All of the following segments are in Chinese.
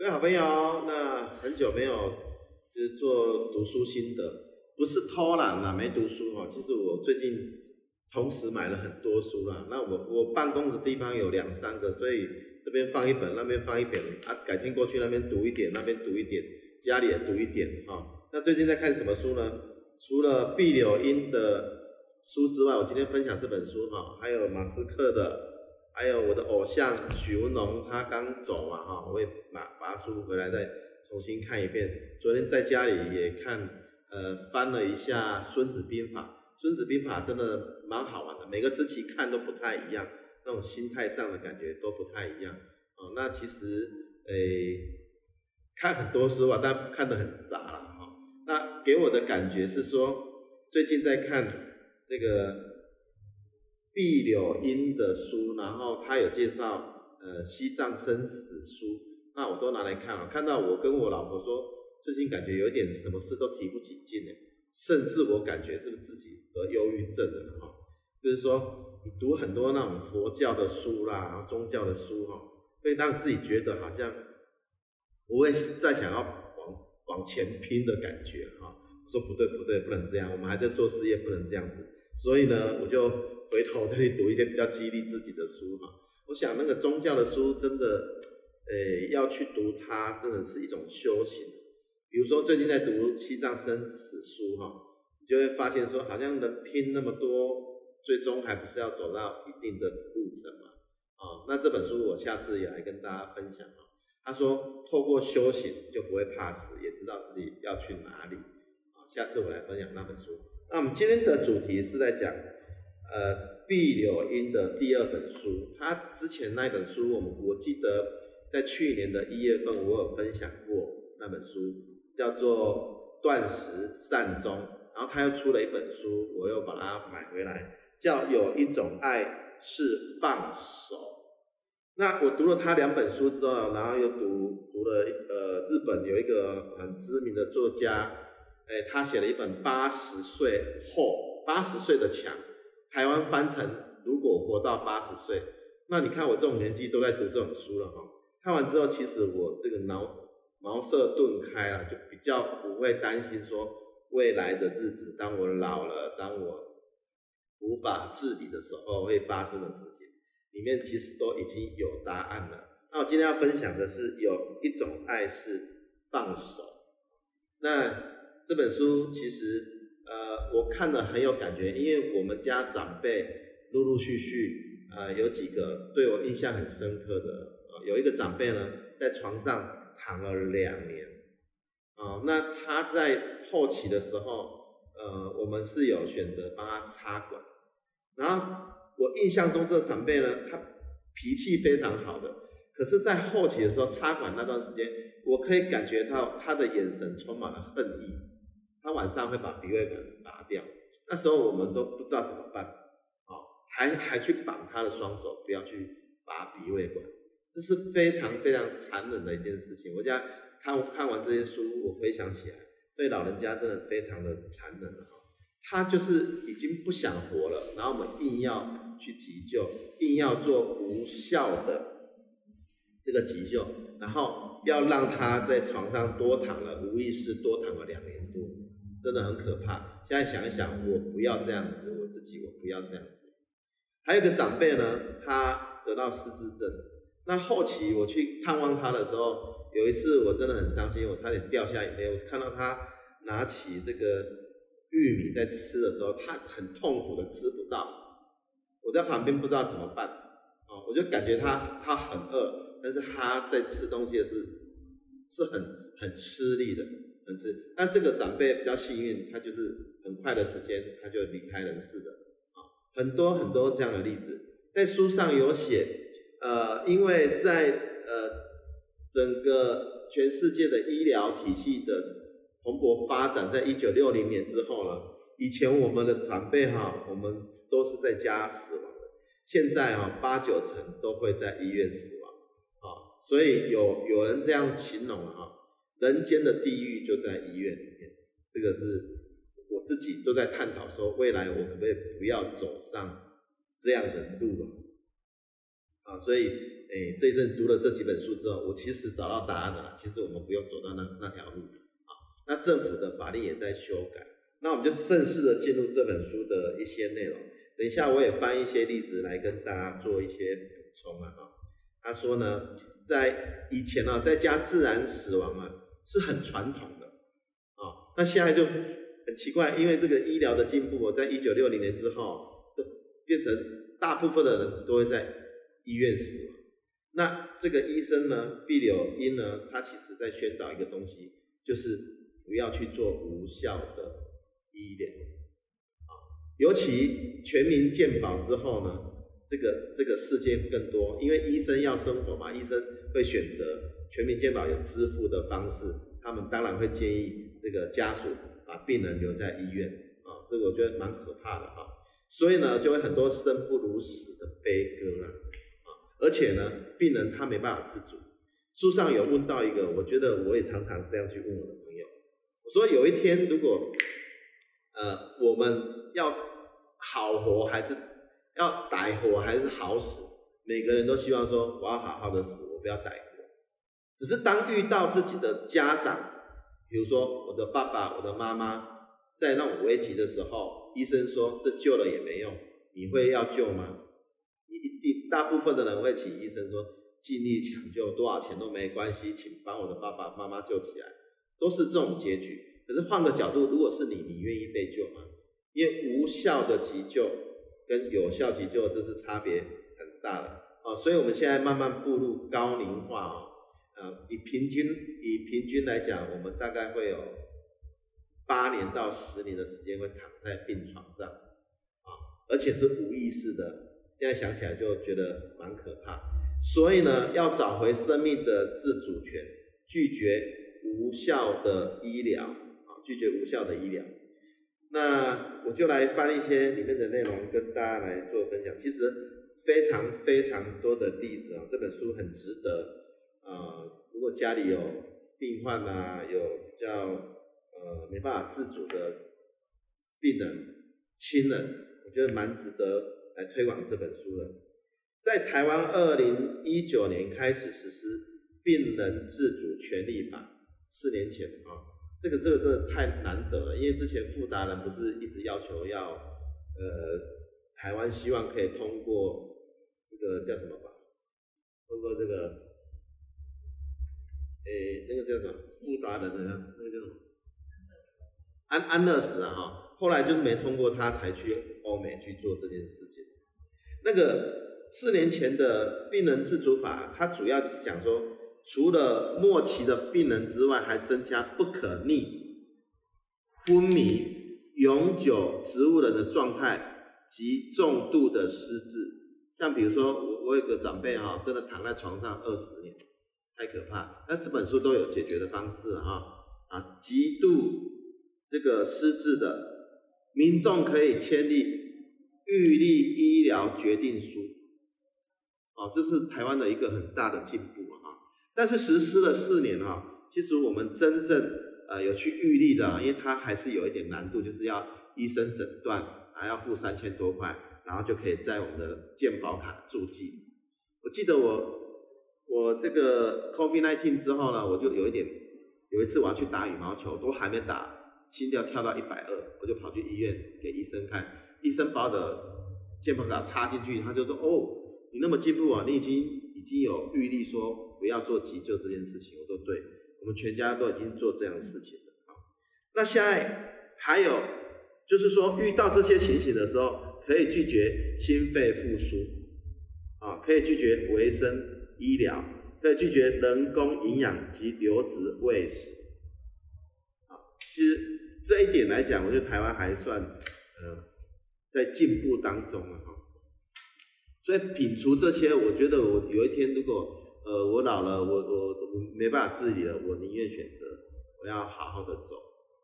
各位好朋友，那很久没有就是做读书心得，不是偷懒啦，没读书哈。其实我最近同时买了很多书啦。那我我办公的地方有两三个，所以这边放一本，那边放一本啊。改天过去那边读一点，那边读一点，家里也读一点哈。那最近在看什么书呢？除了毕柳英的书之外，我今天分享这本书哈，还有马斯克的。还有我的偶像许文龙，他刚走嘛哈，我也把把书回来再重新看一遍。昨天在家里也看，呃，翻了一下《孙子兵法》，《孙子兵法》真的蛮好玩的，每个时期看都不太一样，那种心态上的感觉都不太一样。哦，那其实诶、看很多书啊，但看得很杂了哈。那给我的感觉是说，最近在看这个。毕柳英的书，然后他有介绍呃西藏生死书，那我都拿来看了。看到我跟我老婆说，最近感觉有点什么事都提不起劲，甚至我感觉是不是自己得忧郁症了哈？就是说你读很多那种佛教的书啦，宗教的书哈，会让自己觉得好像不会再想要往往前拼的感觉哈。我说不对不对，不能这样，我们还在做事业，不能这样子。所以呢，我就。回头可以读一些比较激励自己的书哈，我想那个宗教的书真的，诶，要去读它，真的是一种修行。比如说最近在读《西藏生死书》哈，你就会发现说，好像人拼那么多，最终还不是要走到一定的路程嘛？啊，那这本书我下次也来跟大家分享哈。他说，透过修行就不会怕死，也知道自己要去哪里。啊，下次我来分享那本书。那我们今天的主题是在讲。呃，毕柳英的第二本书，他之前那本书，我们我记得在去年的一月份，我有分享过那本书，叫做《断食善终》，然后他又出了一本书，我又把它买回来，叫《有一种爱是放手》。那我读了他两本书之后，然后又读读了呃，日本有一个很知名的作家，哎，他写了一本《八十岁后八十岁的墙》。台湾翻成如果活到八十岁，那你看我这种年纪都在读这种书了哈。看完之后，其实我这个脑茅塞顿开了，就比较不会担心说未来的日子，当我老了，当我无法自理的时候会发生的事情，里面其实都已经有答案了。那我今天要分享的是有一种爱是放手。那这本书其实。呃，我看了很有感觉，因为我们家长辈陆陆续续，呃，有几个对我印象很深刻的，呃，有一个长辈呢，在床上躺了两年，啊、那他在后期的时候，呃，我们是有选择帮他插管，然后我印象中这个长辈呢，他脾气非常好的，可是，在后期的时候插管那段时间，我可以感觉到他的眼神充满了恨意。他晚上会把鼻胃管拔掉，那时候我们都不知道怎么办，哦，还还去绑他的双手，不要去拔鼻胃管，这是非常非常残忍的一件事情。我家看看完这些书，我回想起来，对老人家真的非常的残忍。他就是已经不想活了，然后我们硬要去急救，硬要做无效的这个急救，然后要让他在床上多躺了，无意识多躺了两年多。真的很可怕。现在想一想，我不要这样子，我自己我不要这样子。还有个长辈呢，他得到失智症。那后期我去探望他的时候，有一次我真的很伤心，我差点掉下眼泪。我看到他拿起这个玉米在吃的时候，他很痛苦的吃不到。我在旁边不知道怎么办，啊，我就感觉他他很饿，但是他在吃东西是是很很吃力的。是，但这个长辈比较幸运，他就是很快的时间他就离开人世的啊，很多很多这样的例子，在书上有写，呃，因为在呃整个全世界的医疗体系的蓬勃发展，在一九六零年之后呢，以前我们的长辈哈，我们都是在家死亡的，现在哈八九成都会在医院死亡啊，所以有有人这样形容哈。人间的地狱就在医院里面，这个是我自己都在探讨，说未来我可不可以不要走上这样的路啊？啊，所以诶这一阵读了这几本书之后，我其实找到答案了。其实我们不用走到那那条路啊。那政府的法令也在修改，那我们就正式的进入这本书的一些内容。等一下我也翻一些例子来跟大家做一些补充啊。他说呢，在以前啊，在家自然死亡啊是很传统的啊，那现在就很奇怪，因为这个医疗的进步，在一九六零年之后，就变成大部分的人都会在。医院死亡，那这个医生呢，毕柳英呢，他其实在宣导一个东西，就是不要去做无效的医疗，啊，尤其全民健保之后呢，这个这个事件更多，因为医生要生活嘛，医生会选择全民健保有支付的方式，他们当然会建议这个家属把病人留在医院，啊，这个我觉得蛮可怕的哈，所以呢，就会很多生不如死的悲歌啊。而且呢，病人他没办法自主。书上有问到一个，我觉得我也常常这样去问我的朋友。我说有一天如果，呃，我们要好活还是要歹活还是好死？每个人都希望说我要好好的死，我不要歹只。是当遇到自己的家长，比如说我的爸爸、我的妈妈，在那种危急的时候，医生说这救了也没用，你会要救吗？一定大部分的人会请医生说尽力抢救，多少钱都没关系，请帮我的爸爸妈妈救起来，都是这种结局。可是换个角度，如果是你，你愿意被救吗？因为无效的急救跟有效急救这是差别很大的啊。所以我们现在慢慢步入高龄化啊，呃，以平均以平均来讲，我们大概会有八年到十年的时间会躺在病床上啊，而且是无意识的。现在想起来就觉得蛮可怕，所以呢，要找回生命的自主权，拒绝无效的医疗啊，拒绝无效的医疗。那我就来翻一些里面的内容跟大家来做分享。其实非常非常多的例子啊，这本书很值得啊。如果家里有病患啊，有比较呃没办法自主的病人、亲人，我觉得蛮值得。来推广这本书的。在台湾，二零一九年开始实施《病人自主权利法》，四年前啊，这个这个真的太难得了，因为之前富达仁不是一直要求要，呃，台湾希望可以通过这个叫什么法？通过这个，诶，那个叫什么？傅达的那个叫什么？安安乐死啊哈，后来就是没通过，他才去欧美去做这件事情。那个四年前的病人自主法，它主要是讲说，除了末期的病人之外，还增加不可逆、昏迷、永久植物人的状态及重度的失智。像比如说，我我有个长辈哈，真的躺在床上二十年，太可怕。那这本书都有解决的方式哈，啊，极度这个失智的民众可以签立。预立医疗决定书，哦，这是台湾的一个很大的进步啊！但是实施了四年哈，其实我们真正呃有去预立的，因为它还是有一点难度，就是要医生诊断，还要付三千多块，然后就可以在我们的健保卡注记。我记得我我这个 COVID-19 之后呢，我就有一点，有一次我要去打羽毛球，都还没打，心跳跳到一百二，我就跑去医院给医生看。医生把我的健保卡插进去，他就说：“哦，你那么进步啊，你已经已经有预立说不要做急救这件事情。”我说：“对，我们全家都已经做这样的事情了。”好，那现在还有就是说，遇到这些情形的时候，可以拒绝心肺复苏，啊，可以拒绝维生医疗，可以拒绝人工营养及流质喂食。啊，其实这一点来讲，我觉得台湾还算，呃。在进步当中了哈，所以摒除这些，我觉得我有一天如果呃我老了，我我我没办法自理了，我宁愿选择我要好好的走，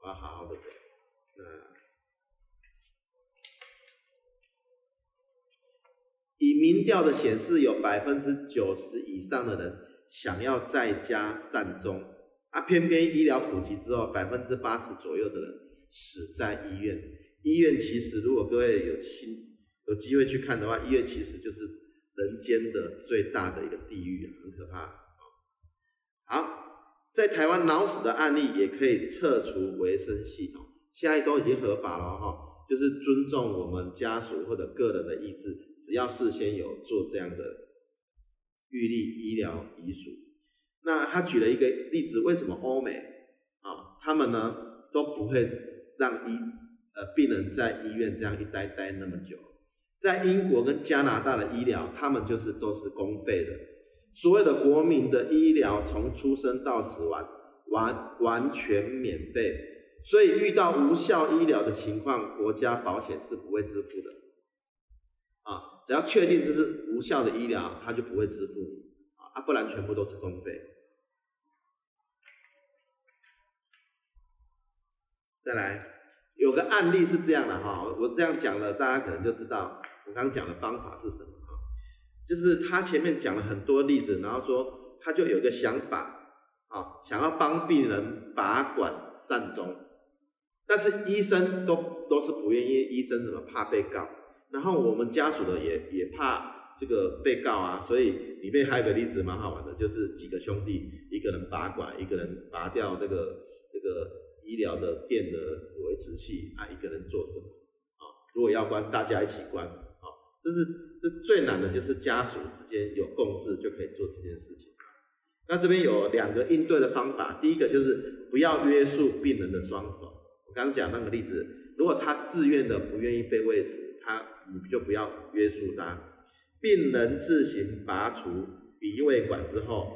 我要好好的走。那以民调的显示，有百分之九十以上的人想要在家善终，啊，偏偏医疗普及之后，百分之八十左右的人死在医院。医院其实，如果各位有亲有机会去看的话，医院其实就是人间的最大的一个地狱，很可怕啊。好，在台湾脑死的案例也可以撤除维生系统，现在都已经合法了哈。就是尊重我们家属或者个人的意志，只要事先有做这样的预立医疗遗嘱。那他举了一个例子，为什么欧美啊，他们呢都不会让医呃病人在医院这样一待待那么久？在英国跟加拿大的医疗，他们就是都是公费的，所有的国民的医疗从出生到死亡完完全免费。所以遇到无效医疗的情况，国家保险是不会支付的，啊，只要确定这是无效的医疗，他就不会支付，啊，不然全部都是公费。再来，有个案例是这样的哈，我这样讲了，大家可能就知道我刚刚讲的方法是什么哈，就是他前面讲了很多例子，然后说他就有个想法，啊，想要帮病人拔管善终。但是医生都都是不愿意，医生怎么怕被告？然后我们家属的也也怕这个被告啊，所以里面还有个例子蛮好玩的，就是几个兄弟，一个人拔管，一个人拔掉这个这个医疗的电的维持器啊，一个人做什么？啊，如果要关，大家一起关啊，这是这最难的就是家属之间有共识就可以做这件事情。那这边有两个应对的方法，第一个就是不要约束病人的双手。刚讲那个例子，如果他自愿的不愿意被喂食，他你就不要约束他。病人自行拔除鼻胃管之后，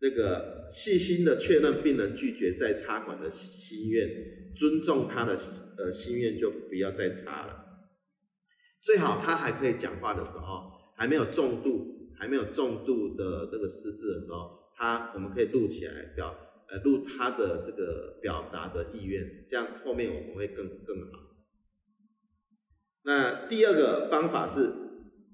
那个细心的确认病人拒绝再插管的心愿，尊重他的呃心愿，就不要再插了。最好他还可以讲话的时候，还没有重度还没有重度的这个失智的时候，他我们可以录起来表。呃，录他的这个表达的意愿，这样后面我们会更更好。那第二个方法是，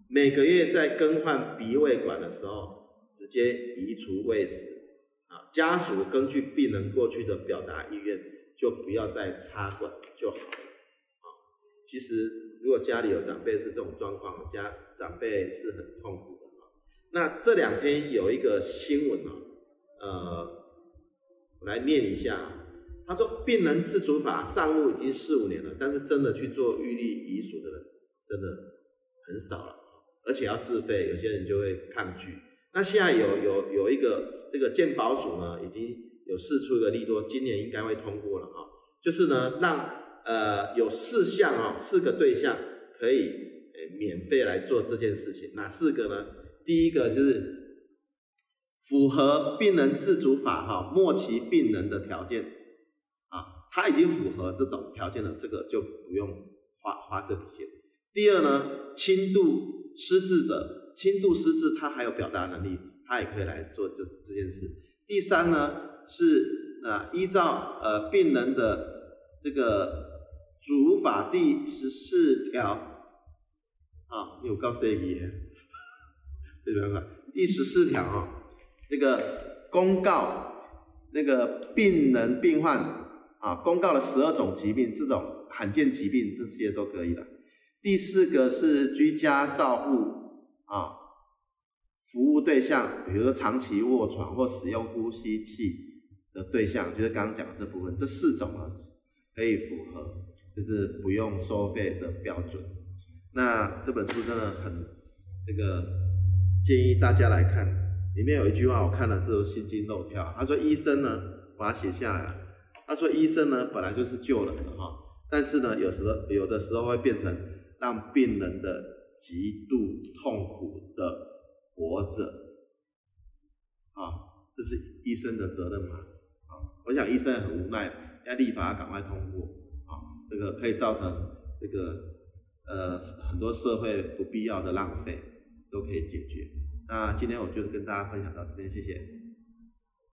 每个月在更换鼻胃管的时候，直接移除胃食。啊，家属根据病人过去的表达意愿，就不要再插管就好了。啊，其实如果家里有长辈是这种状况，家长辈是很痛苦的。那这两天有一个新闻啊，呃。来念一下，他说：“病人自主法上路已经四五年了，但是真的去做预立遗嘱的人真的很少了，而且要自费，有些人就会抗拒。那现在有有有一个这个健保署呢，已经有四出一个利多，今年应该会通过了啊，就是呢让呃有四项啊四个对象可以诶免费来做这件事情，哪四个呢？第一个就是。”符合病人自主法哈末期病人的条件啊，他已经符合这种条件了，这个就不用花花这笔钱。第二呢，轻度失智者，轻度失智他还有表达能力，他也可以来做这这件事。第三呢是啊，依照呃病人的这个主法第十四条啊，有告诉你，这边看第十四条啊。这个公告，那个病人病患啊，公告了十二种疾病，这种罕见疾病这些都可以了。第四个是居家照护啊，服务对象，比如说长期卧床或使用呼吸器的对象，就是刚刚讲的这部分，这四种啊可以符合，就是不用收费的标准。那这本书真的很这个建议大家来看。里面有一句话，我看了之后心惊肉跳。他说：“医生呢，把它写下来了。他说：医生呢，本来就是救人的哈，但是呢，有时候有的时候会变成让病人的极度痛苦的活着，啊，这是医生的责任嘛？啊，我想医生也很无奈，要立法要赶快通过，啊，这个可以造成这个呃很多社会不必要的浪费都可以解决。”那今天我就跟大家分享到这边，谢谢。